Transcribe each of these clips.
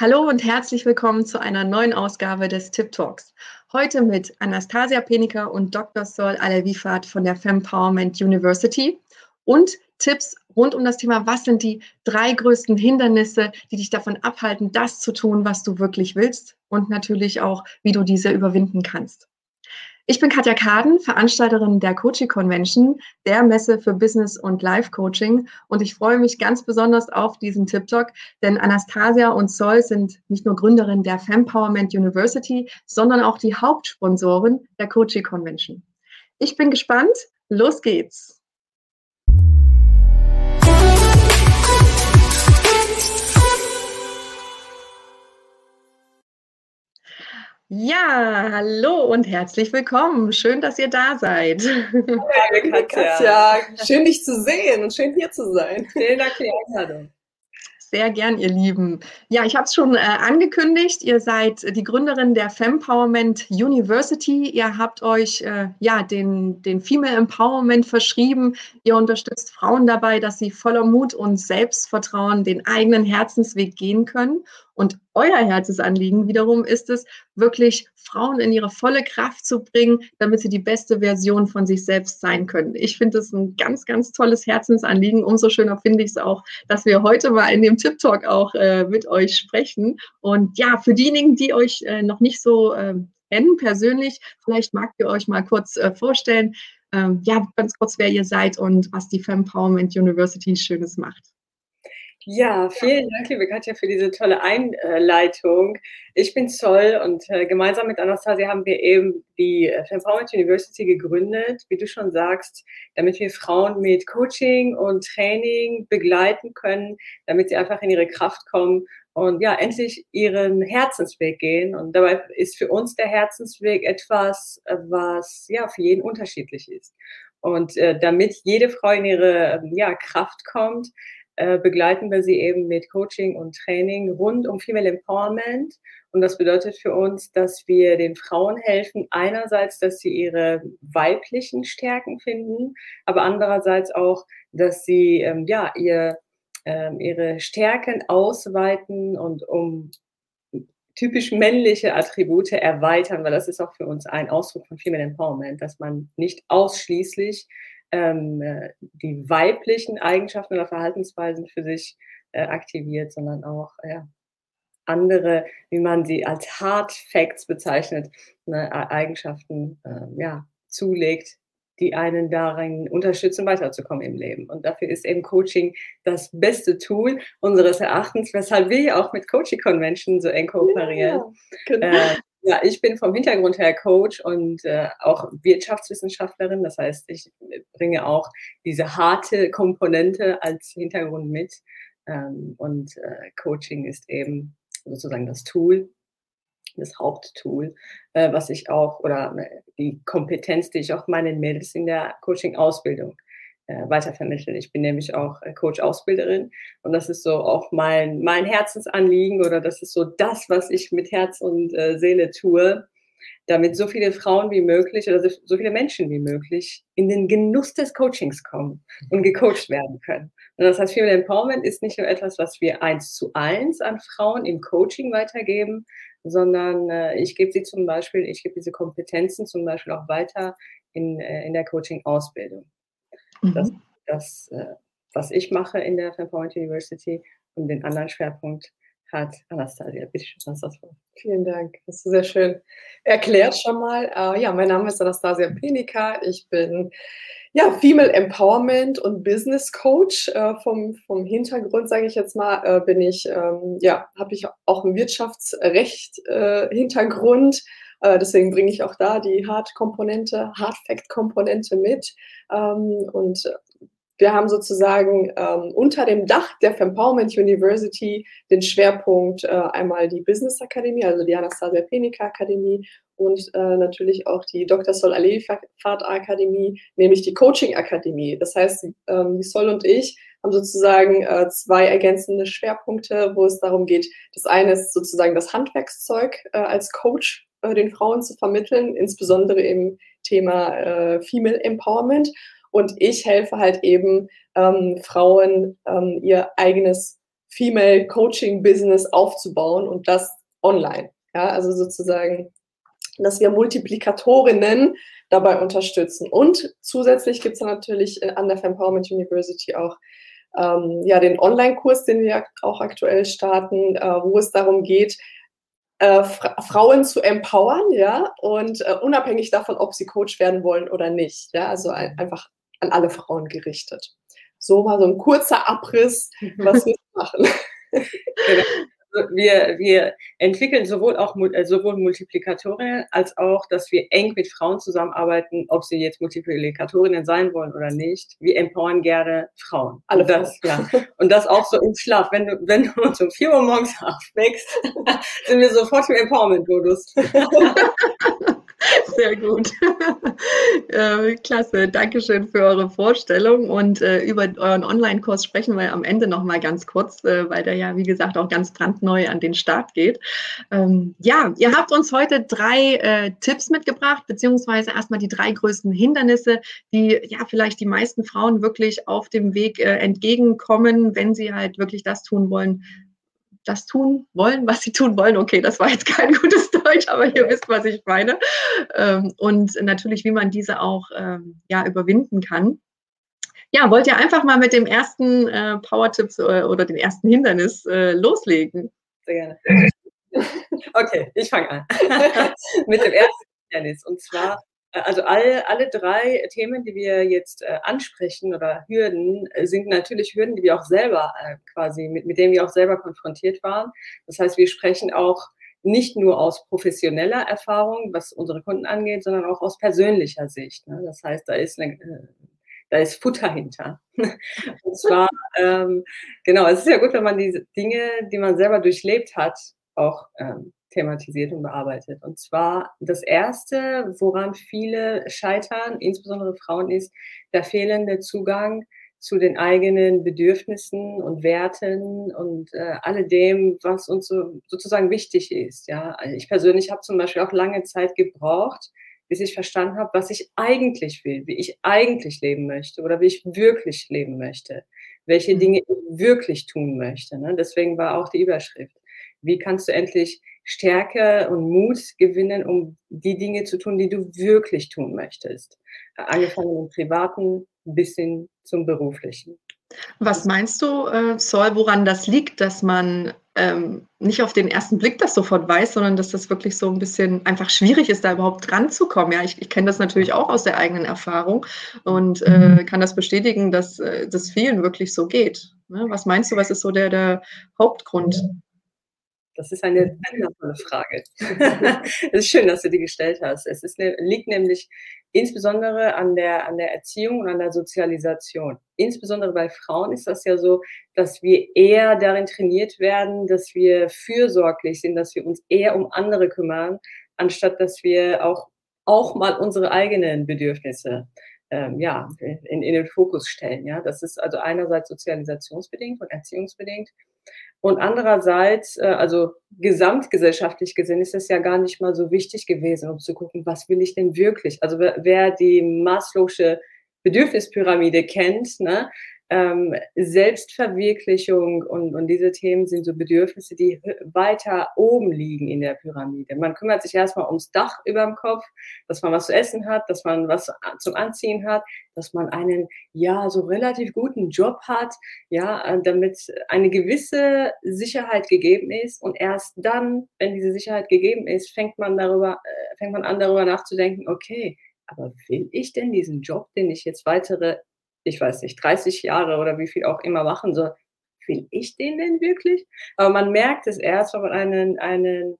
Hallo und herzlich willkommen zu einer neuen Ausgabe des Tip Talks. Heute mit Anastasia Penika und Dr. Sol Alevifat von der Fempowerment University und Tipps rund um das Thema, was sind die drei größten Hindernisse, die dich davon abhalten, das zu tun, was du wirklich willst und natürlich auch, wie du diese überwinden kannst. Ich bin Katja Kaden, Veranstalterin der Coaching Convention, der Messe für Business und Life Coaching. Und ich freue mich ganz besonders auf diesen Tip Talk, denn Anastasia und Sol sind nicht nur Gründerin der Fempowerment University, sondern auch die Hauptsponsoren der Coaching Convention. Ich bin gespannt. Los geht's. Ja, hallo und herzlich willkommen. Schön, dass ihr da seid. Hallo Katja. Schön, dich zu sehen und schön hier zu sein. Vielen Dank für die Einladung. Sehr gern, ihr Lieben. Ja, ich habe es schon äh, angekündigt. Ihr seid die Gründerin der Fempowerment University. Ihr habt euch äh, ja den, den Female Empowerment verschrieben. Ihr unterstützt Frauen dabei, dass sie voller Mut und Selbstvertrauen den eigenen Herzensweg gehen können. Und euer Herzensanliegen wiederum ist es, wirklich Frauen in ihre volle Kraft zu bringen, damit sie die beste Version von sich selbst sein können. Ich finde es ein ganz, ganz tolles Herzensanliegen. Umso schöner finde ich es auch, dass wir heute mal in dem Tip Talk auch äh, mit euch sprechen. Und ja, für diejenigen, die euch äh, noch nicht so äh, kennen persönlich, vielleicht mag ihr euch mal kurz äh, vorstellen, ähm, ja, ganz kurz, wer ihr seid und was die Fempowerment University Schönes macht. Ja, vielen Dank, liebe Katja, für diese tolle Einleitung. Ich bin Zoll und äh, gemeinsam mit Anastasia haben wir eben die äh, Empowerment University gegründet, wie du schon sagst, damit wir Frauen mit Coaching und Training begleiten können, damit sie einfach in ihre Kraft kommen und ja, endlich ihren Herzensweg gehen. Und dabei ist für uns der Herzensweg etwas, äh, was ja für jeden unterschiedlich ist. Und äh, damit jede Frau in ihre ja, Kraft kommt, äh, begleiten wir sie eben mit Coaching und Training rund um Female Empowerment. Und das bedeutet für uns, dass wir den Frauen helfen, einerseits, dass sie ihre weiblichen Stärken finden, aber andererseits auch, dass sie ähm, ja, ihr, ähm, ihre Stärken ausweiten und um typisch männliche Attribute erweitern, weil das ist auch für uns ein Ausdruck von Female Empowerment, dass man nicht ausschließlich ähm, äh, die weiblichen Eigenschaften oder Verhaltensweisen für sich äh, aktiviert, sondern auch ja, andere, wie man sie als Hard Facts bezeichnet, ne, Eigenschaften äh, ja, zulegt, die einen darin unterstützen, weiterzukommen im Leben. Und dafür ist eben Coaching das beste Tool unseres Erachtens, weshalb wir auch mit Coaching Convention so eng kooperieren. Ja, genau. äh, ja, ich bin vom Hintergrund her Coach und äh, auch Wirtschaftswissenschaftlerin. Das heißt, ich bringe auch diese harte Komponente als Hintergrund mit. Ähm, und äh, Coaching ist eben sozusagen das Tool, das Haupttool, äh, was ich auch, oder äh, die Kompetenz, die ich auch meinen Mädels in der Coaching-Ausbildung äh, weitervermitteln. Ich bin nämlich auch äh, Coach-Ausbilderin und das ist so auch mein, mein Herzensanliegen oder das ist so das, was ich mit Herz und äh, Seele tue, damit so viele Frauen wie möglich oder so viele Menschen wie möglich in den Genuss des Coachings kommen und gecoacht werden können. Und das heißt, Female Empowerment ist nicht nur etwas, was wir eins zu eins an Frauen im Coaching weitergeben, sondern äh, ich gebe sie zum Beispiel, ich gebe diese Kompetenzen zum Beispiel auch weiter in, äh, in der Coaching-Ausbildung. Mhm. Das, das äh, was ich mache in der Fempoint University und den anderen Schwerpunkt hat Anastasia. Bitte schön, das Wort. Vielen Dank. Das ist sehr schön erklärt schon mal. Uh, ja, mein Name ist Anastasia Penika. Ich bin ja, Female Empowerment und Business Coach. Uh, vom, vom Hintergrund, sage ich jetzt mal, uh, bin ich, ähm, ja, habe ich auch einen Wirtschaftsrecht Hintergrund äh, deswegen bringe ich auch da die Hard-Komponente, Hard-Fact-Komponente mit. Ähm, und wir haben sozusagen ähm, unter dem Dach der Empowerment University den Schwerpunkt äh, einmal die Business Akademie, also die Anastasia Penika Akademie und äh, natürlich auch die Dr. Sol Alefat Akademie, nämlich die Coaching Akademie. Das heißt, ähm, die Sol und ich haben sozusagen äh, zwei ergänzende Schwerpunkte, wo es darum geht. Das eine ist sozusagen das Handwerkszeug äh, als Coach äh, den Frauen zu vermitteln, insbesondere im Thema äh, Female Empowerment. Und ich helfe halt eben ähm, Frauen, ähm, ihr eigenes Female Coaching Business aufzubauen und das online. Ja, also sozusagen, dass wir Multiplikatorinnen dabei unterstützen. Und zusätzlich gibt es natürlich äh, an der Fempowerment University auch ähm, ja, den Online-Kurs, den wir auch aktuell starten, äh, wo es darum geht, äh, Fra Frauen zu empowern, ja, und äh, unabhängig davon, ob sie Coach werden wollen oder nicht, ja, also ein, einfach an alle Frauen gerichtet. So mal so ein kurzer Abriss, was wir machen. Genau wir, wir entwickeln sowohl auch äh, sowohl Multiplikatorinnen als auch, dass wir eng mit Frauen zusammenarbeiten, ob sie jetzt Multiplikatorinnen sein wollen oder nicht. Wir empowern gerne Frauen. Alle und das, ja. Und das auch so im Schlaf. Wenn du, wenn du uns um 4 Uhr morgens aufwächst, sind wir sofort im Empowerment-Modus. Sehr gut. äh, klasse. Dankeschön für eure Vorstellung. Und äh, über euren Online-Kurs sprechen wir am Ende noch mal ganz kurz, äh, weil der ja, wie gesagt, auch ganz brandneu an den Start geht. Ähm, ja, ihr habt uns heute drei äh, Tipps mitgebracht, beziehungsweise erstmal die drei größten Hindernisse, die ja vielleicht die meisten Frauen wirklich auf dem Weg äh, entgegenkommen, wenn sie halt wirklich das tun wollen, das tun wollen, was sie tun wollen. Okay, das war jetzt kein gutes Deutsch, aber ihr wisst, was ich meine. Ähm, und natürlich, wie man diese auch ähm, ja, überwinden kann. Ja, wollt ihr einfach mal mit dem ersten äh, Power-Tipp äh, oder dem ersten Hindernis äh, loslegen? Sehr gerne. Okay, ich fange an. mit dem ersten Hindernis. Und zwar also alle, alle drei Themen, die wir jetzt äh, ansprechen oder Hürden, äh, sind natürlich Hürden, die wir auch selber äh, quasi, mit, mit denen wir auch selber konfrontiert waren. Das heißt, wir sprechen auch nicht nur aus professioneller Erfahrung, was unsere Kunden angeht, sondern auch aus persönlicher Sicht. Ne? Das heißt, da ist eine, äh, da ist Futter hinter. Und zwar, ähm, genau, es ist ja gut, wenn man diese Dinge, die man selber durchlebt hat, auch ähm, thematisiert und bearbeitet. Und zwar das Erste, woran viele scheitern, insbesondere Frauen, ist der fehlende Zugang zu den eigenen Bedürfnissen und Werten und äh, alledem, was uns so, sozusagen wichtig ist. Ja, also ich persönlich habe zum Beispiel auch lange Zeit gebraucht, bis ich verstanden habe, was ich eigentlich will, wie ich eigentlich leben möchte oder wie ich wirklich leben möchte, welche mhm. Dinge ich wirklich tun möchte. Ne? Deswegen war auch die Überschrift. Wie kannst du endlich Stärke und Mut gewinnen, um die Dinge zu tun, die du wirklich tun möchtest. Angefangen im Privaten bis hin zum Beruflichen. Was meinst du, äh, Sol, woran das liegt, dass man ähm, nicht auf den ersten Blick das sofort weiß, sondern dass das wirklich so ein bisschen einfach schwierig ist, da überhaupt dran zu kommen? Ja, ich, ich kenne das natürlich auch aus der eigenen Erfahrung und äh, mhm. kann das bestätigen, dass äh, das vielen wirklich so geht. Ne? Was meinst du, was ist so der, der Hauptgrund? Das ist eine wundervolle Frage. es ist schön, dass du die gestellt hast. Es ist, liegt nämlich insbesondere an der, an der Erziehung und an der Sozialisation. Insbesondere bei Frauen ist das ja so, dass wir eher darin trainiert werden, dass wir fürsorglich sind, dass wir uns eher um andere kümmern, anstatt dass wir auch, auch mal unsere eigenen Bedürfnisse ähm, ja, in, in den Fokus stellen. Ja? Das ist also einerseits sozialisationsbedingt und erziehungsbedingt. Und andererseits, äh, also gesamtgesellschaftlich gesehen, ist es ja gar nicht mal so wichtig gewesen, um zu gucken, was will ich denn wirklich? Also wer die Maslow'sche Bedürfnispyramide kennt, ne, ähm, Selbstverwirklichung und, und diese Themen sind so Bedürfnisse, die weiter oben liegen in der Pyramide. Man kümmert sich erstmal ums Dach über dem Kopf, dass man was zu essen hat, dass man was zum Anziehen hat, dass man einen, ja, so relativ guten Job hat, ja, äh, damit eine gewisse Sicherheit gegeben ist. Und erst dann, wenn diese Sicherheit gegeben ist, fängt man darüber, äh, fängt man an, darüber nachzudenken, okay, aber will ich denn diesen Job, den ich jetzt weitere ich weiß nicht, 30 Jahre oder wie viel auch immer machen soll, will ich den denn wirklich? Aber man merkt es erst, wenn man einen, einen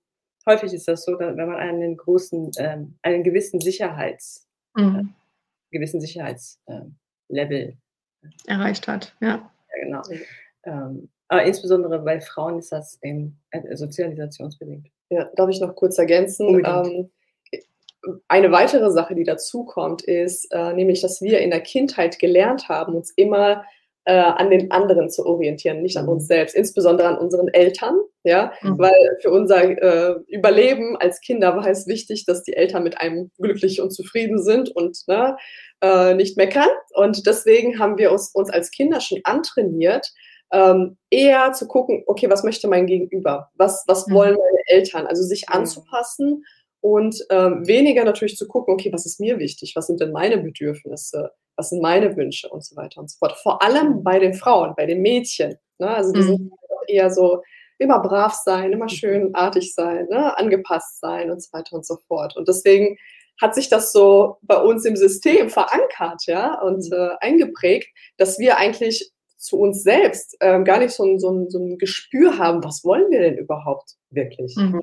häufig ist das so, wenn man einen großen, ähm, einen gewissen Sicherheits, mhm. äh, gewissen Sicherheitslevel ähm, äh, erreicht hat, ja. ja genau. Ähm, aber insbesondere bei Frauen ist das eben äh, sozialisationsbedingt. Ja, darf ich noch kurz ergänzen? Eine weitere Sache, die dazu kommt, ist äh, nämlich, dass wir in der Kindheit gelernt haben, uns immer äh, an den anderen zu orientieren, nicht an uns mhm. selbst, insbesondere an unseren Eltern, ja, mhm. weil für unser äh, Überleben als Kinder war es wichtig, dass die Eltern mit einem glücklich und zufrieden sind und ne, äh, nicht meckern. Und deswegen haben wir uns, uns als Kinder schon antrainiert, ähm, eher zu gucken, okay, was möchte mein Gegenüber? Was, was mhm. wollen meine Eltern? Also sich mhm. anzupassen und ähm, weniger natürlich zu gucken, okay, was ist mir wichtig? Was sind denn meine Bedürfnisse? Was sind meine Wünsche und so weiter und so fort. Vor allem bei den Frauen, bei den Mädchen. Ne? Also die mhm. sind eher so, immer brav sein, immer schön artig sein, ne? angepasst sein und so weiter und so fort. Und deswegen hat sich das so bei uns im System verankert, ja, und äh, eingeprägt, dass wir eigentlich zu uns selbst äh, gar nicht so ein, so, ein, so ein Gespür haben, was wollen wir denn überhaupt wirklich? Mhm.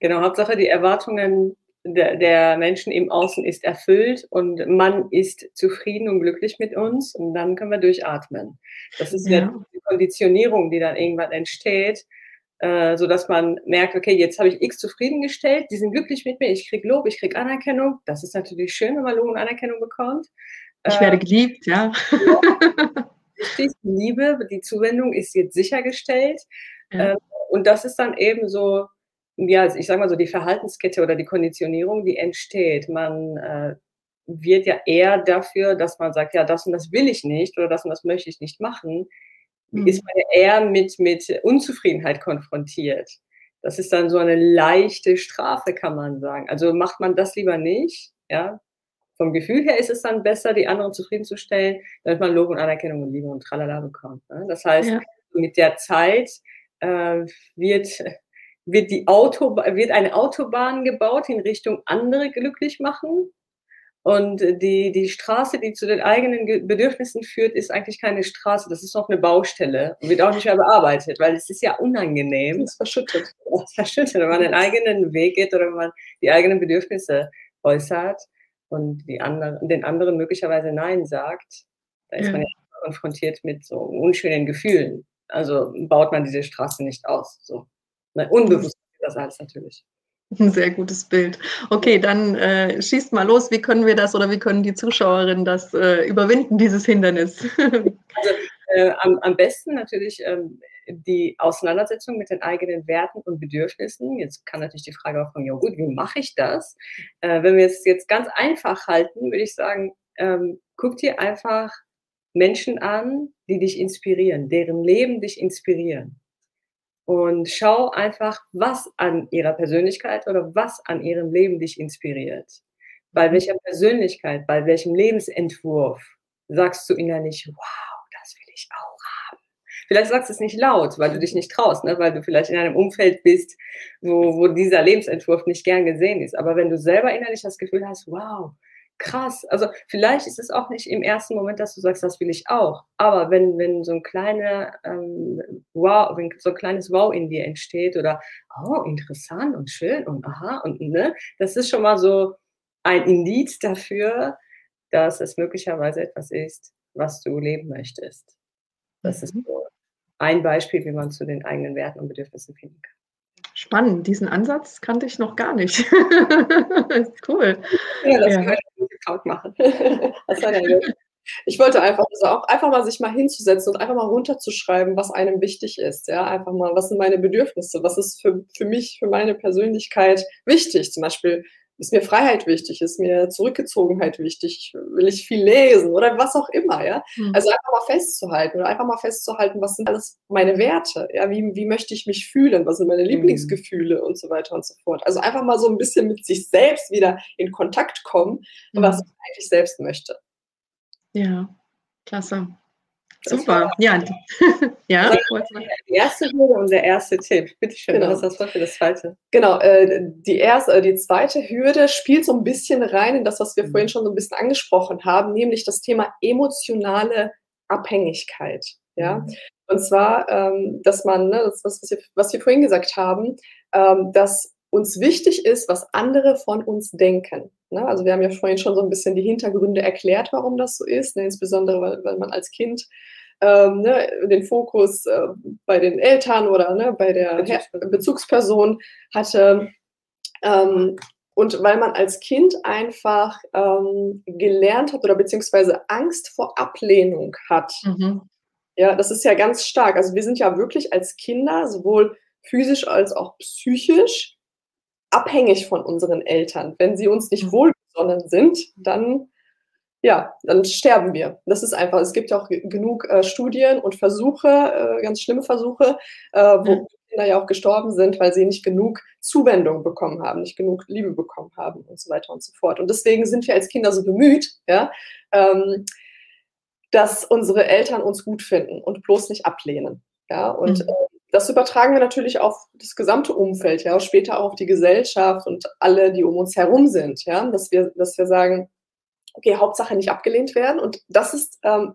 Genau, Hauptsache die Erwartungen der, der, Menschen im Außen ist erfüllt und man ist zufrieden und glücklich mit uns und dann können wir durchatmen. Das ist ja, die Konditionierung, die dann irgendwann entsteht, äh, so dass man merkt, okay, jetzt habe ich X zufriedengestellt, die sind glücklich mit mir, ich kriege Lob, ich kriege Anerkennung. Das ist natürlich schön, wenn man Lob und Anerkennung bekommt. Ich äh, werde geliebt, ja. Richtig, die Liebe, die Zuwendung ist jetzt sichergestellt. Ja. Äh, und das ist dann eben so, ja, ich sage mal so, die Verhaltenskette oder die Konditionierung, die entsteht. Man äh, wird ja eher dafür, dass man sagt, ja, das und das will ich nicht oder das und das möchte ich nicht machen, mhm. ist man ja eher mit, mit Unzufriedenheit konfrontiert. Das ist dann so eine leichte Strafe, kann man sagen. Also macht man das lieber nicht, ja. Vom Gefühl her ist es dann besser, die anderen zufriedenzustellen, damit man Lob und Anerkennung und Liebe und Tralala bekommt. Ne? Das heißt, ja. mit der Zeit äh, wird wird, die Auto, wird eine Autobahn gebaut in Richtung andere glücklich machen. Und die, die Straße, die zu den eigenen Bedürfnissen führt, ist eigentlich keine Straße, das ist noch eine Baustelle und wird auch nicht mehr bearbeitet, weil es ist ja unangenehm. Es verschüttet. Es verschüttet, wenn man den eigenen Weg geht oder wenn man die eigenen Bedürfnisse äußert und die anderen, den anderen möglicherweise Nein sagt, da ist ja. man ja konfrontiert mit so unschönen Gefühlen. Also baut man diese Straße nicht aus. So. Nein, unbewusst das alles natürlich. Ein sehr gutes Bild. Okay, dann äh, schießt mal los. Wie können wir das oder wie können die Zuschauerinnen das äh, überwinden, dieses Hindernis? also, äh, am, am, besten natürlich ähm, die Auseinandersetzung mit den eigenen Werten und Bedürfnissen. Jetzt kann natürlich die Frage auch kommen, ja gut, wie mache ich das? Äh, wenn wir es jetzt ganz einfach halten, würde ich sagen, ähm, guck dir einfach Menschen an, die dich inspirieren, deren Leben dich inspirieren und schau einfach, was an ihrer Persönlichkeit oder was an ihrem Leben dich inspiriert. Bei mhm. welcher Persönlichkeit, bei welchem Lebensentwurf sagst du innerlich, wow, das will ich auch haben. Vielleicht sagst du es nicht laut, weil du dich nicht traust, ne? weil du vielleicht in einem Umfeld bist, wo, wo dieser Lebensentwurf nicht gern gesehen ist. Aber wenn du selber innerlich das Gefühl hast, wow, krass. Also vielleicht ist es auch nicht im ersten Moment, dass du sagst, das will ich auch. Aber wenn, wenn so ein kleiner ähm, Wow, wenn so ein kleines Wow in dir entsteht oder oh, interessant und schön und aha und ne, das ist schon mal so ein Indiz dafür, dass es möglicherweise etwas ist, was du leben möchtest. Das ist mhm. so ein Beispiel, wie man zu den eigenen Werten und Bedürfnissen finden kann. Spannend, diesen Ansatz kannte ich noch gar nicht. cool. Ja, das ja. Account machen. ich wollte einfach, also auch einfach mal sich mal hinzusetzen und einfach mal runterzuschreiben, was einem wichtig ist. Ja, einfach mal, was sind meine Bedürfnisse? Was ist für, für mich, für meine Persönlichkeit wichtig? Zum Beispiel, ist mir Freiheit wichtig, ist mir Zurückgezogenheit wichtig, will ich viel lesen oder was auch immer, ja. Mhm. Also einfach mal festzuhalten oder einfach mal festzuhalten, was sind alles meine Werte, ja, wie, wie möchte ich mich fühlen, was sind meine mhm. Lieblingsgefühle mhm. und so weiter und so fort. Also einfach mal so ein bisschen mit sich selbst wieder in Kontakt kommen, mhm. was ich eigentlich selbst möchte. Ja, klasse. Super, ja. ja. Die erste Hürde und der erste Tipp. Bitte schön, genau. was ist das für das zweite? Genau, äh, die, erste, äh, die zweite Hürde spielt so ein bisschen rein in das, was wir mhm. vorhin schon so ein bisschen angesprochen haben, nämlich das Thema emotionale Abhängigkeit. Ja? Mhm. Und zwar, ähm, dass man, ne, das, was, wir, was wir vorhin gesagt haben, ähm, dass uns wichtig ist, was andere von uns denken. Ne? Also wir haben ja vorhin schon so ein bisschen die Hintergründe erklärt, warum das so ist, ne? insbesondere weil, weil, man als Kind ähm, ne, den Fokus äh, bei den Eltern oder ne, bei der Bezugsperson, Bezugsperson hatte. Ähm, und weil man als Kind einfach ähm, gelernt hat oder beziehungsweise Angst vor Ablehnung hat. Mhm. Ja, das ist ja ganz stark. Also wir sind ja wirklich als Kinder sowohl physisch als auch psychisch abhängig von unseren Eltern. Wenn sie uns nicht mhm. wohlgesonnen sind, dann ja, dann sterben wir. Das ist einfach, es gibt ja auch genug äh, Studien und Versuche, äh, ganz schlimme Versuche, äh, wo mhm. Kinder ja auch gestorben sind, weil sie nicht genug Zuwendung bekommen haben, nicht genug Liebe bekommen haben und so weiter und so fort. Und deswegen sind wir als Kinder so bemüht, ja, ähm, dass unsere Eltern uns gut finden und bloß nicht ablehnen. Ja, und mhm. Das übertragen wir natürlich auf das gesamte Umfeld, ja, später auch auf die Gesellschaft und alle, die um uns herum sind, ja, dass wir, dass wir sagen, okay, Hauptsache nicht abgelehnt werden. Und das ist ähm,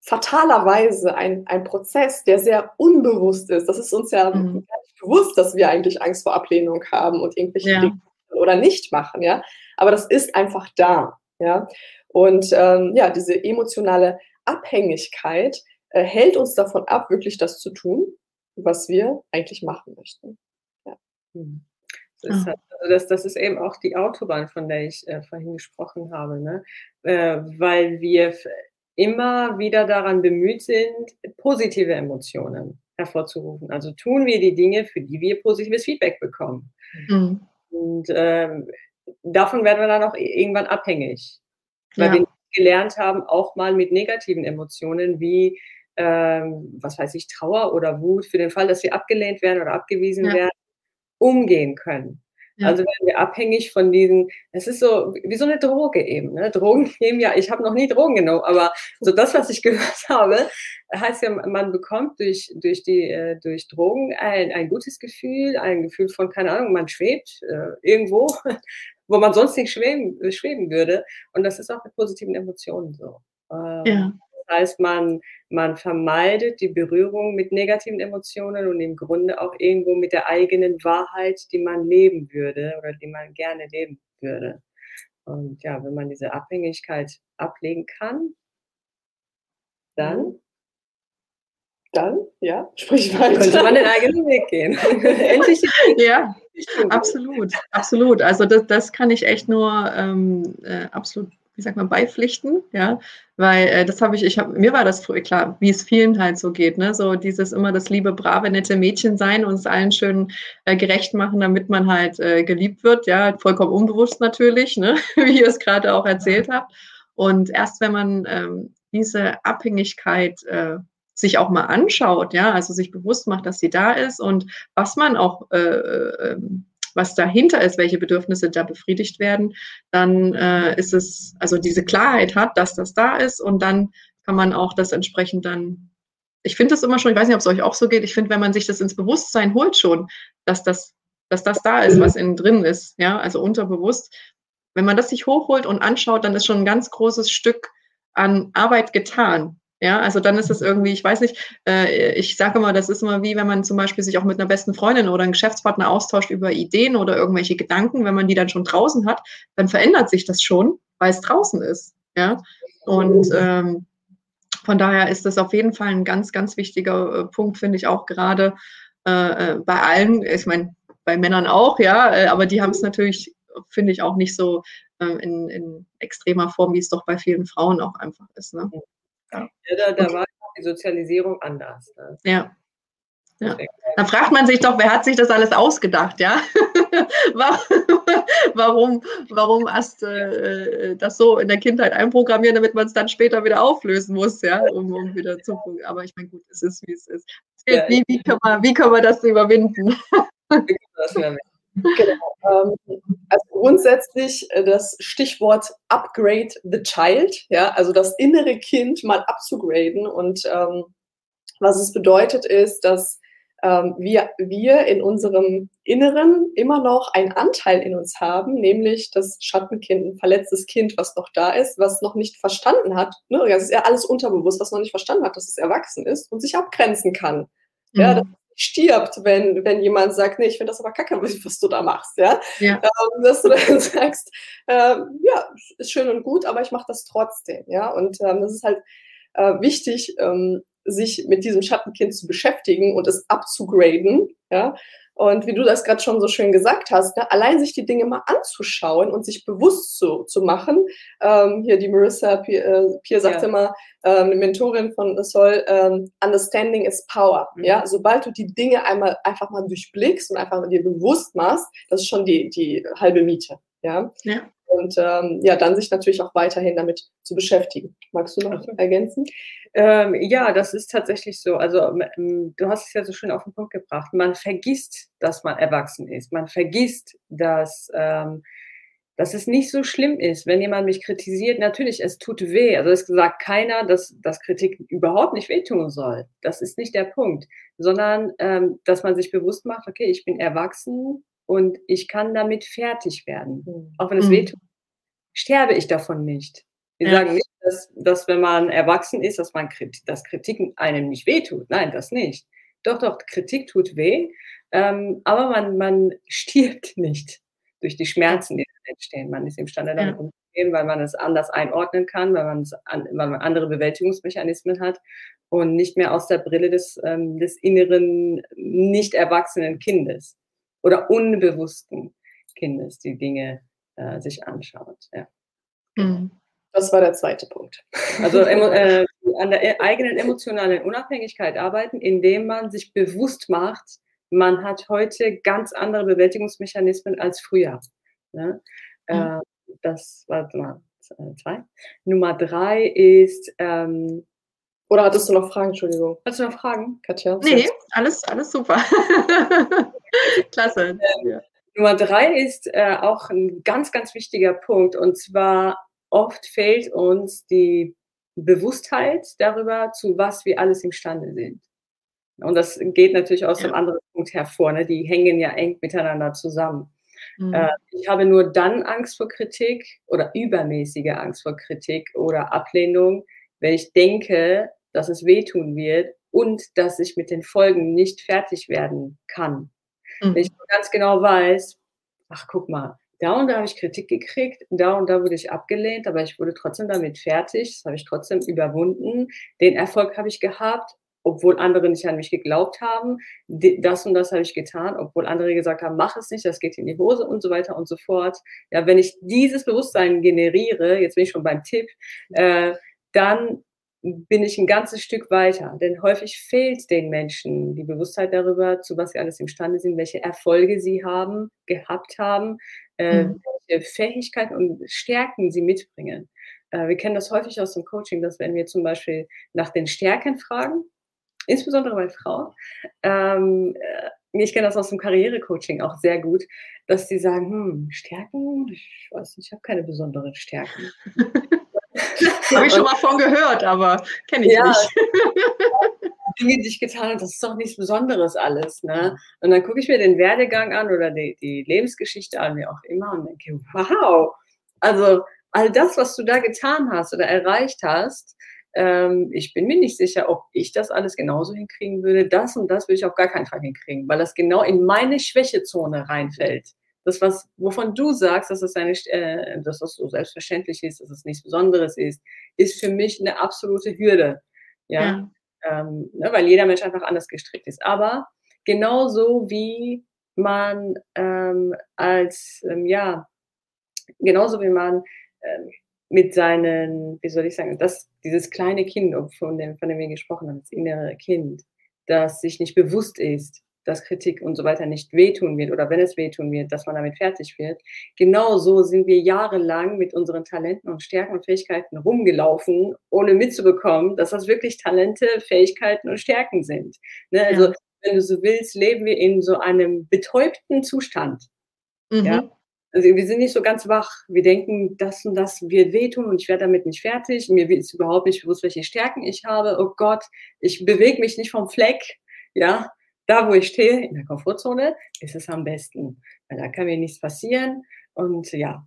fatalerweise ein, ein Prozess, der sehr unbewusst ist. Das ist uns ja mhm. bewusst, dass wir eigentlich Angst vor Ablehnung haben und irgendwelche ja. Dinge oder nicht machen, ja. Aber das ist einfach da, ja. Und ähm, ja, diese emotionale Abhängigkeit äh, hält uns davon ab, wirklich das zu tun, was wir eigentlich machen möchten. Ja. Mhm. Das, ist, also das, das ist eben auch die Autobahn, von der ich äh, vorhin gesprochen habe, ne? Äh, weil wir immer wieder daran bemüht sind, positive Emotionen hervorzurufen. Also tun wir die Dinge, für die wir positives Feedback bekommen. Mhm. Und ähm, davon werden wir dann auch irgendwann abhängig, weil ja. wir gelernt haben, auch mal mit negativen Emotionen wie ähm, was weiß ich, Trauer oder Wut für den Fall, dass wir abgelehnt werden oder abgewiesen ja. werden, umgehen können. Ja. Also werden wir abhängig von diesen, es ist so wie so eine Droge eben. Ne? Drogen nehmen ja, ich habe noch nie Drogen genommen, aber so das, was ich gehört habe, heißt ja, man bekommt durch, durch, die, äh, durch Drogen ein, ein gutes Gefühl, ein Gefühl von, keine Ahnung, man schwebt äh, irgendwo, wo man sonst nicht schweben, schweben würde. Und das ist auch mit positiven Emotionen so. Ähm, ja heißt, man, man vermeidet die Berührung mit negativen Emotionen und im Grunde auch irgendwo mit der eigenen Wahrheit, die man leben würde oder die man gerne leben würde. Und ja, wenn man diese Abhängigkeit ablegen kann, dann mhm. dann, ja, sprich weiter. Könnte man den eigenen Weg gehen. Endlich. Ja, absolut, absolut. Also das, das kann ich echt nur ähm, äh, absolut wie sagt man, beipflichten, ja, weil äh, das habe ich, ich habe, mir war das früher klar, wie es vielen halt so geht, ne, so dieses immer das liebe, brave, nette Mädchen sein und es allen schön äh, gerecht machen, damit man halt äh, geliebt wird, ja, vollkommen unbewusst natürlich, ne, wie ihr es gerade auch erzählt habt. Und erst wenn man ähm, diese Abhängigkeit äh, sich auch mal anschaut, ja, also sich bewusst macht, dass sie da ist und was man auch äh, äh, was dahinter ist, welche Bedürfnisse da befriedigt werden, dann äh, ist es, also diese Klarheit hat, dass das da ist und dann kann man auch das entsprechend dann, ich finde das immer schon, ich weiß nicht, ob es euch auch so geht, ich finde, wenn man sich das ins Bewusstsein holt schon, dass das, dass das da ist, was innen drin ist, ja, also unterbewusst, wenn man das sich hochholt und anschaut, dann ist schon ein ganz großes Stück an Arbeit getan. Ja, also dann ist es irgendwie, ich weiß nicht, äh, ich sage immer, das ist immer wie, wenn man zum Beispiel sich auch mit einer besten Freundin oder einem Geschäftspartner austauscht über Ideen oder irgendwelche Gedanken, wenn man die dann schon draußen hat, dann verändert sich das schon, weil es draußen ist. Ja, und ähm, von daher ist das auf jeden Fall ein ganz, ganz wichtiger äh, Punkt, finde ich auch gerade äh, äh bei allen, ich meine, bei Männern auch, ja, äh, aber die haben es natürlich, finde ich, auch nicht so äh, in, in extremer Form, wie es doch bei vielen Frauen auch einfach ist. Ne? Ja. da, da war die Sozialisierung anders. Ne? Ja. Ja. Dann fragt man sich doch, wer hat sich das alles ausgedacht, ja? warum, warum erst äh, das so in der Kindheit einprogrammieren, damit man es dann später wieder auflösen muss, ja, um, um wieder zu. Aber ich meine, gut, es ist, wie es ist. Ja, wie, wie, kann man, wie kann man das überwinden? Genau. Ähm, also grundsätzlich äh, das Stichwort Upgrade the Child, ja, also das innere Kind mal abzugraden. Und ähm, was es bedeutet, ist, dass ähm, wir, wir in unserem Inneren immer noch einen Anteil in uns haben, nämlich das Schattenkind, ein verletztes Kind, was noch da ist, was noch nicht verstanden hat. Ne? Das ist ja alles unterbewusst, was noch nicht verstanden hat, dass es erwachsen ist und sich abgrenzen kann. Mhm. Ja, das stirbt, wenn, wenn jemand sagt, nee, ich finde das aber kacke, was du da machst, ja. ja. Ähm, dass du dann sagst, äh, ja, ist schön und gut, aber ich mache das trotzdem, ja. Und ähm, das ist halt äh, wichtig, ähm, sich mit diesem Schattenkind zu beschäftigen und es abzugraden, ja. Und wie du das gerade schon so schön gesagt hast, ne, allein sich die Dinge mal anzuschauen und sich bewusst zu, zu machen. Ähm, hier die Marissa Pier, äh, Pier sagt ja. immer, ähm, eine Mentorin von Sol, ähm, Understanding is Power. Mhm. Ja, sobald du die Dinge einmal einfach mal durchblickst und einfach mal dir bewusst machst, das ist schon die, die halbe Miete. Ja. ja. Und ähm, ja, dann sich natürlich auch weiterhin damit zu beschäftigen. Magst du noch ergänzen? Ähm, ja, das ist tatsächlich so. Also ähm, du hast es ja so schön auf den Punkt gebracht. Man vergisst, dass man erwachsen ist. Man vergisst, dass ähm, dass es nicht so schlimm ist, wenn jemand mich kritisiert. Natürlich, es tut weh. Also es sagt keiner, dass, dass Kritik überhaupt nicht wehtun soll. Das ist nicht der Punkt, sondern ähm, dass man sich bewusst macht, okay, ich bin erwachsen und ich kann damit fertig werden. Mhm. Auch wenn es mhm. wehtut, sterbe ich davon nicht. Wir ja. sagen nicht, dass, dass wenn man erwachsen ist, dass man Kritik, dass Kritik einem nicht wehtut. Nein, das nicht. Doch, doch, Kritik tut weh, ähm, aber man, man stirbt nicht durch die Schmerzen, die entstehen. Man ist imstande, damit ja. umzugehen, weil man es anders einordnen kann, weil man, es an, weil man andere Bewältigungsmechanismen hat und nicht mehr aus der Brille des, ähm, des inneren, nicht erwachsenen Kindes oder unbewussten Kindes die Dinge äh, sich anschaut. Ja. Mhm. Das war der zweite Punkt. Also äh, an der e-, eigenen emotionalen Unabhängigkeit arbeiten, indem man sich bewusst macht, man hat heute ganz andere Bewältigungsmechanismen als früher. Ne? Mhm. Äh, das war Nummer zwei. Nummer drei ist. Ähm, oder hattest du noch Fragen? Entschuldigung. Hattest du noch Fragen, Katja? Nee, alles, alles super. Klasse. Ähm, Nummer drei ist äh, auch ein ganz, ganz wichtiger Punkt. Und zwar oft fehlt uns die Bewusstheit darüber, zu was wir alles imstande sind. Und das geht natürlich aus ja. einem anderen Punkt hervor. Ne? Die hängen ja eng miteinander zusammen. Mhm. Äh, ich habe nur dann Angst vor Kritik oder übermäßige Angst vor Kritik oder Ablehnung, wenn ich denke, dass es wehtun wird und dass ich mit den Folgen nicht fertig werden kann. Mhm. Wenn ich ganz genau weiß, ach guck mal, da und da habe ich Kritik gekriegt, da und da wurde ich abgelehnt, aber ich wurde trotzdem damit fertig, das habe ich trotzdem überwunden, den Erfolg habe ich gehabt obwohl andere nicht an mich geglaubt haben. Das und das habe ich getan, obwohl andere gesagt haben, mach es nicht, das geht in die Hose und so weiter und so fort. Ja, wenn ich dieses Bewusstsein generiere, jetzt bin ich schon beim Tipp, äh, dann bin ich ein ganzes Stück weiter. Denn häufig fehlt den Menschen die Bewusstheit darüber, zu was sie alles imstande sind, welche Erfolge sie haben, gehabt haben, äh, mhm. welche Fähigkeiten und Stärken sie mitbringen. Äh, wir kennen das häufig aus dem Coaching, dass wenn wir zum Beispiel nach den Stärken fragen, insbesondere bei Frauen. Ähm, äh, ich kenne das aus dem Karrierecoaching auch sehr gut, dass sie sagen, hm, Stärken, ich weiß nicht, ich habe keine besonderen Stärken. habe ich schon mal von gehört, aber kenne ich ja, nicht. Dinge, die ich getan habe, das ist doch nichts Besonderes alles. Ne? Und dann gucke ich mir den Werdegang an oder die, die Lebensgeschichte an, wie auch immer, und denke, wow, also all das, was du da getan hast oder erreicht hast, ähm, ich bin mir nicht sicher, ob ich das alles genauso hinkriegen würde. Das und das würde ich auf gar keinen Fall hinkriegen, weil das genau in meine Schwächezone reinfällt. Das, was, wovon du sagst, dass es eine, äh, dass das so selbstverständlich ist, dass es nichts Besonderes ist, ist für mich eine absolute Hürde. Ja. ja. Ähm, ne, weil jeder Mensch einfach anders gestrickt ist. Aber genauso wie man ähm, als, ähm, ja, genauso wie man ähm, mit seinen, wie soll ich sagen, das, dieses kleine Kind, von dem, von dem wir gesprochen haben, das innere Kind, das sich nicht bewusst ist, dass Kritik und so weiter nicht wehtun wird oder wenn es wehtun wird, dass man damit fertig wird. Genauso sind wir jahrelang mit unseren Talenten und Stärken und Fähigkeiten rumgelaufen, ohne mitzubekommen, dass das wirklich Talente, Fähigkeiten und Stärken sind. Ne? Also, ja. wenn du so willst, leben wir in so einem betäubten Zustand. Mhm. Ja? Also wir sind nicht so ganz wach. Wir denken, das und das wird wehtun und ich werde damit nicht fertig. Mir ist überhaupt nicht bewusst, welche Stärken ich habe. Oh Gott, ich bewege mich nicht vom Fleck. Ja, da wo ich stehe, in der Komfortzone, ist es am besten. Weil da kann mir nichts passieren. Und ja,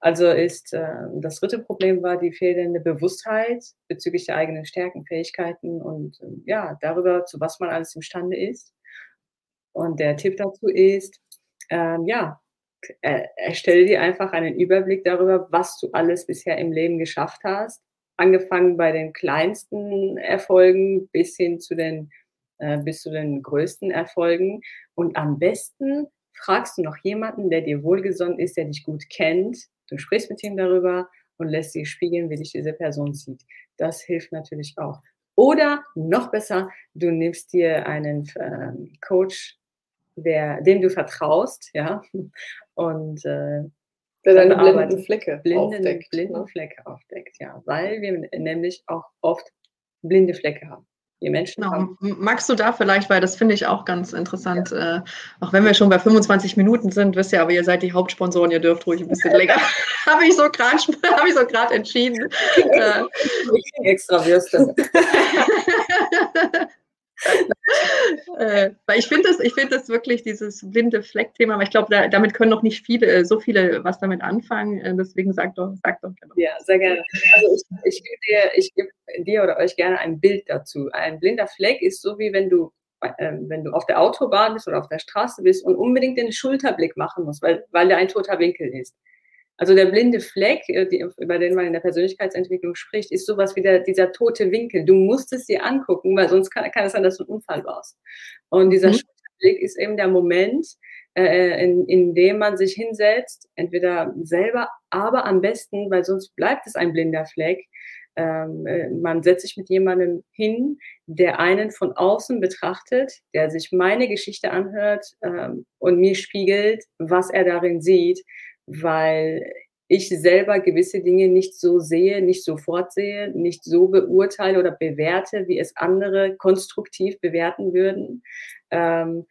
also ist äh, das dritte Problem war die fehlende Bewusstheit bezüglich der eigenen Stärken, Fähigkeiten und äh, ja, darüber, zu was man alles imstande ist. Und der Tipp dazu ist, ähm, ja, äh, erstelle dir einfach einen Überblick darüber, was du alles bisher im Leben geschafft hast. Angefangen bei den kleinsten Erfolgen bis hin zu den, äh, bis zu den größten Erfolgen. Und am besten fragst du noch jemanden, der dir wohlgesonnen ist, der dich gut kennt. Du sprichst mit ihm darüber und lässt sich spiegeln, wie dich diese Person sieht. Das hilft natürlich auch. Oder noch besser, du nimmst dir einen äh, Coach der, dem du vertraust, ja, und äh, Der deine blinden Flecke blinden, aufdeckt. Blinden ne? Flecke aufdeckt, ja. Weil wir nämlich auch oft blinde Flecke haben. Die Menschen genau. Magst du da vielleicht, weil das finde ich auch ganz interessant, ja. äh, auch wenn wir schon bei 25 Minuten sind, wisst ihr, aber ihr seid die Hauptsponsoren, ihr dürft ruhig ein bisschen länger. Habe ich so gerade hab so entschieden. Ich extra Würste. äh, weil ich finde das, ich finde das wirklich dieses blinde Fleck-Thema, aber ich glaube, da, damit können noch nicht viele, äh, so viele was damit anfangen. Äh, deswegen sag doch, sag doch gerne. Ja, sehr gerne. Also ich, ich gebe dir, gebe dir oder euch gerne ein Bild dazu. Ein blinder Fleck ist so wie wenn du äh, wenn du auf der Autobahn bist oder auf der Straße bist und unbedingt den Schulterblick machen musst, weil, weil der ein toter Winkel ist. Also der blinde Fleck, äh, die, über den man in der Persönlichkeitsentwicklung spricht, ist sowas wie der, dieser tote Winkel. Du musst es dir angucken, weil sonst kann, kann es sein, dass du einen Unfall warst. Und dieser mhm. Blick ist eben der Moment, äh, in, in dem man sich hinsetzt, entweder selber, aber am besten, weil sonst bleibt es ein blinder Fleck. Ähm, äh, man setzt sich mit jemandem hin, der einen von außen betrachtet, der sich meine Geschichte anhört ähm, und mir spiegelt, was er darin sieht weil ich selber gewisse Dinge nicht so sehe, nicht sofort sehe, nicht so beurteile oder bewerte, wie es andere konstruktiv bewerten würden. Ähm,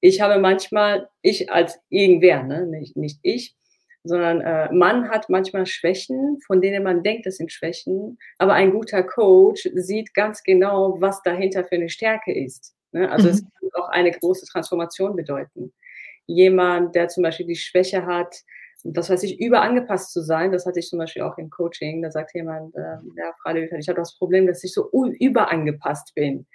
ich habe manchmal, ich als irgendwer, ne, nicht, nicht ich, sondern äh, man hat manchmal Schwächen, von denen man denkt, das sind Schwächen, aber ein guter Coach sieht ganz genau, was dahinter für eine Stärke ist. Ne? Also mhm. es kann auch eine große Transformation bedeuten. Jemand, der zum Beispiel die Schwäche hat, was weiß ich, überangepasst zu sein, das hatte ich zum Beispiel auch im Coaching, da sagt jemand, äh, ja, Frage, ich habe das Problem, dass ich so überangepasst bin.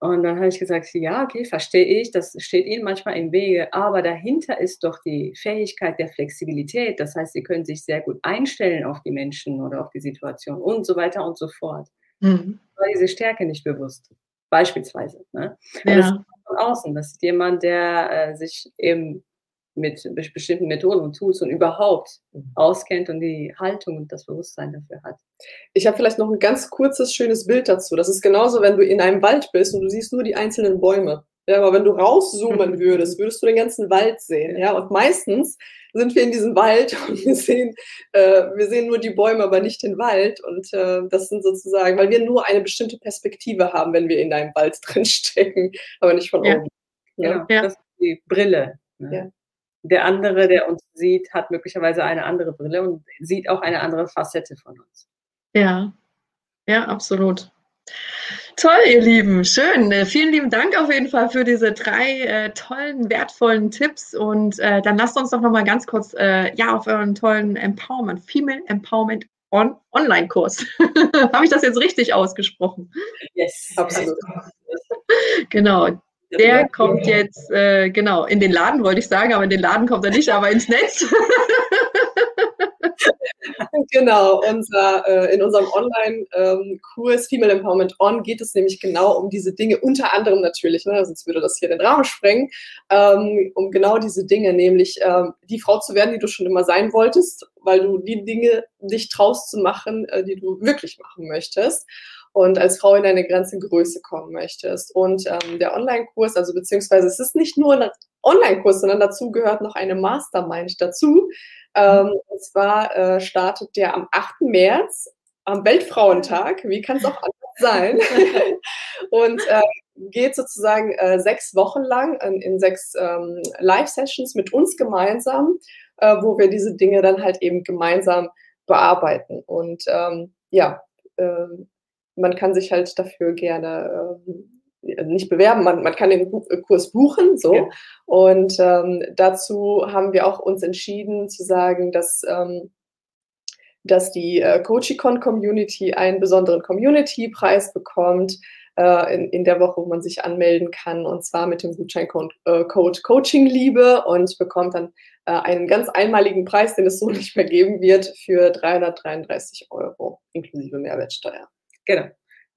Und dann habe ich gesagt, ja, okay, verstehe ich, das steht Ihnen manchmal im Wege, aber dahinter ist doch die Fähigkeit der Flexibilität. Das heißt, Sie können sich sehr gut einstellen auf die Menschen oder auf die Situation und so weiter und so fort. Mhm. War diese Stärke nicht bewusst, beispielsweise. Ne? Ja. Das ist von außen, das ist jemand, der äh, sich eben mit bestimmten Methoden und Tools und überhaupt mhm. auskennt und die Haltung und das Bewusstsein dafür hat. Ich habe vielleicht noch ein ganz kurzes, schönes Bild dazu. Das ist genauso, wenn du in einem Wald bist und du siehst nur die einzelnen Bäume. Ja, aber wenn du rauszoomen würdest, würdest du den ganzen Wald sehen. Ja, und meistens sind wir in diesem Wald und wir sehen, äh, wir sehen nur die Bäume, aber nicht den Wald. Und äh, das sind sozusagen, weil wir nur eine bestimmte Perspektive haben, wenn wir in einem Wald drin stecken, aber nicht von ja. oben. Ja, genau, ja. das ist die Brille. Ne? Ja der andere, der uns sieht, hat möglicherweise eine andere Brille und sieht auch eine andere Facette von uns. Ja, ja, absolut. Toll, ihr Lieben, schön. Äh, vielen lieben Dank auf jeden Fall für diese drei äh, tollen, wertvollen Tipps. Und äh, dann lasst uns doch noch mal ganz kurz äh, ja, auf euren tollen Empowerment, Female Empowerment On Online-Kurs. Habe ich das jetzt richtig ausgesprochen? Yes, absolut. genau. Der kommt jetzt, äh, genau, in den Laden wollte ich sagen, aber in den Laden kommt er nicht, aber ins Netz. genau, unser, äh, in unserem Online-Kurs ähm, Female Empowerment On geht es nämlich genau um diese Dinge, unter anderem natürlich, ne, sonst würde das hier den Rahmen sprengen, ähm, um genau diese Dinge, nämlich ähm, die Frau zu werden, die du schon immer sein wolltest, weil du die Dinge dich traust zu machen, äh, die du wirklich machen möchtest und als Frau in eine Grenzengröße kommen möchtest. Und ähm, der Online-Kurs, also beziehungsweise es ist nicht nur ein Online-Kurs, sondern dazu gehört noch eine Mastermind dazu. Ähm, und zwar äh, startet der am 8. März, am Weltfrauentag. Wie kann es auch anders sein? und äh, geht sozusagen äh, sechs Wochen lang in, in sechs ähm, Live-Sessions mit uns gemeinsam, äh, wo wir diese Dinge dann halt eben gemeinsam bearbeiten. Und ähm, ja, äh, man kann sich halt dafür gerne äh, nicht bewerben, man, man kann den äh, Kurs buchen, so. Ja. Und ähm, dazu haben wir auch uns entschieden zu sagen, dass, ähm, dass die äh, Coachicon Community einen besonderen Community-Preis bekommt äh, in, in der Woche, wo man sich anmelden kann, und zwar mit dem Gutscheincode äh, Coaching Liebe und bekommt dann äh, einen ganz einmaligen Preis, den es so nicht mehr geben wird, für 333 Euro inklusive Mehrwertsteuer. Genau.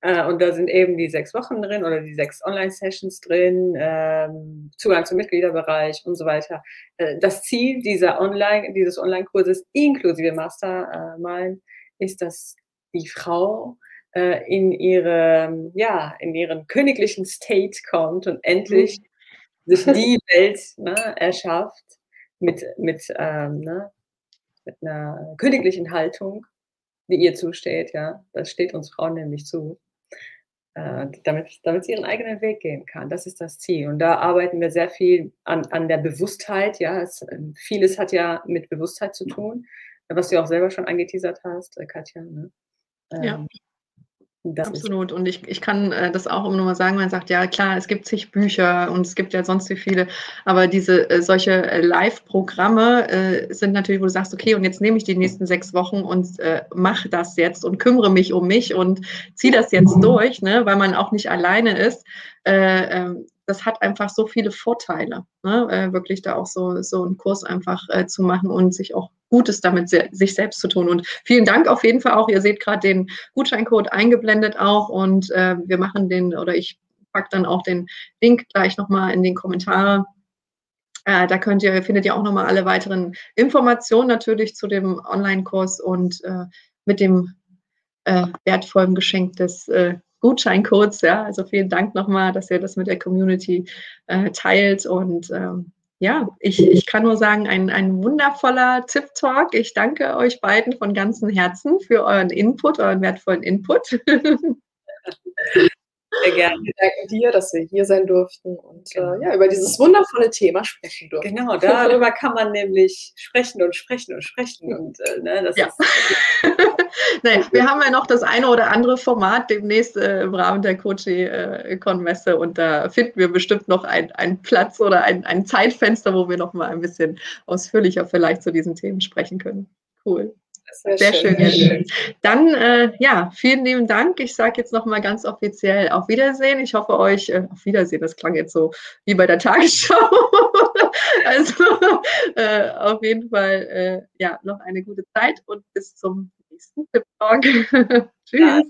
Äh, und da sind eben die sechs Wochen drin oder die sechs Online-Sessions drin, ähm, Zugang zum Mitgliederbereich und so weiter. Äh, das Ziel dieser Online, dieses Online-Kurses inklusive Mastermind ist, dass die Frau äh, in ihre, ja, in ihren königlichen State kommt und endlich mhm. sich die Welt ne, erschafft, mit, mit, ähm, ne, mit einer königlichen Haltung, die ihr zusteht, ja. Das steht uns Frauen nämlich zu. Äh, damit, damit sie ihren eigenen Weg gehen kann. Das ist das Ziel. Und da arbeiten wir sehr viel an, an der Bewusstheit. Ja, es, ähm, vieles hat ja mit Bewusstheit zu tun, was du auch selber schon angeteasert hast, äh, Katja. Ne? Ähm, ja. Das Absolut. Und ich, ich kann äh, das auch immer nur mal sagen, man sagt, ja klar, es gibt zig Bücher und es gibt ja sonst wie viele, aber diese äh, solche äh, Live-Programme äh, sind natürlich, wo du sagst, okay, und jetzt nehme ich die nächsten sechs Wochen und äh, mache das jetzt und kümmere mich um mich und ziehe das jetzt mhm. durch, ne, weil man auch nicht alleine ist. Äh, ähm, das hat einfach so viele Vorteile, ne? äh, wirklich da auch so, so einen Kurs einfach zu machen und sich auch Gutes damit sich selbst zu tun. Und vielen Dank auf jeden Fall auch. Ihr seht gerade den Gutscheincode eingeblendet auch und äh, wir machen den oder ich packe dann auch den Link gleich nochmal in den Kommentare. Äh, da könnt ihr, findet ihr auch nochmal alle weiteren Informationen natürlich zu dem Online-Kurs und äh, mit dem äh, wertvollen Geschenk des äh, Gutscheincodes. Ja, also vielen Dank nochmal, dass ihr das mit der Community äh, teilt. Und ähm, ja, ich, ich kann nur sagen, ein, ein wundervoller Tipp-Talk. Ich danke euch beiden von ganzem Herzen für euren Input, euren wertvollen Input. Sehr gerne. Wir danken dir, dass wir hier sein durften und äh, genau. äh, ja, über dieses wundervolle Thema sprechen durften. Genau, darüber kann man nämlich sprechen und sprechen und sprechen. Und, äh, ne, das ja. ist naja, wir haben ja noch das eine oder andere Format demnächst äh, im Rahmen der Coaching-Con-Messe und da finden wir bestimmt noch einen Platz oder ein, ein Zeitfenster, wo wir noch mal ein bisschen ausführlicher vielleicht zu diesen Themen sprechen können. Cool. Sehr, Sehr schön. schön. schön. Dann, äh, ja, vielen lieben Dank. Ich sage jetzt nochmal ganz offiziell auf Wiedersehen. Ich hoffe euch, äh, auf Wiedersehen, das klang jetzt so wie bei der Tagesschau. also äh, auf jeden Fall, äh, ja, noch eine gute Zeit und bis zum nächsten Tip Talk. Tschüss. Ja.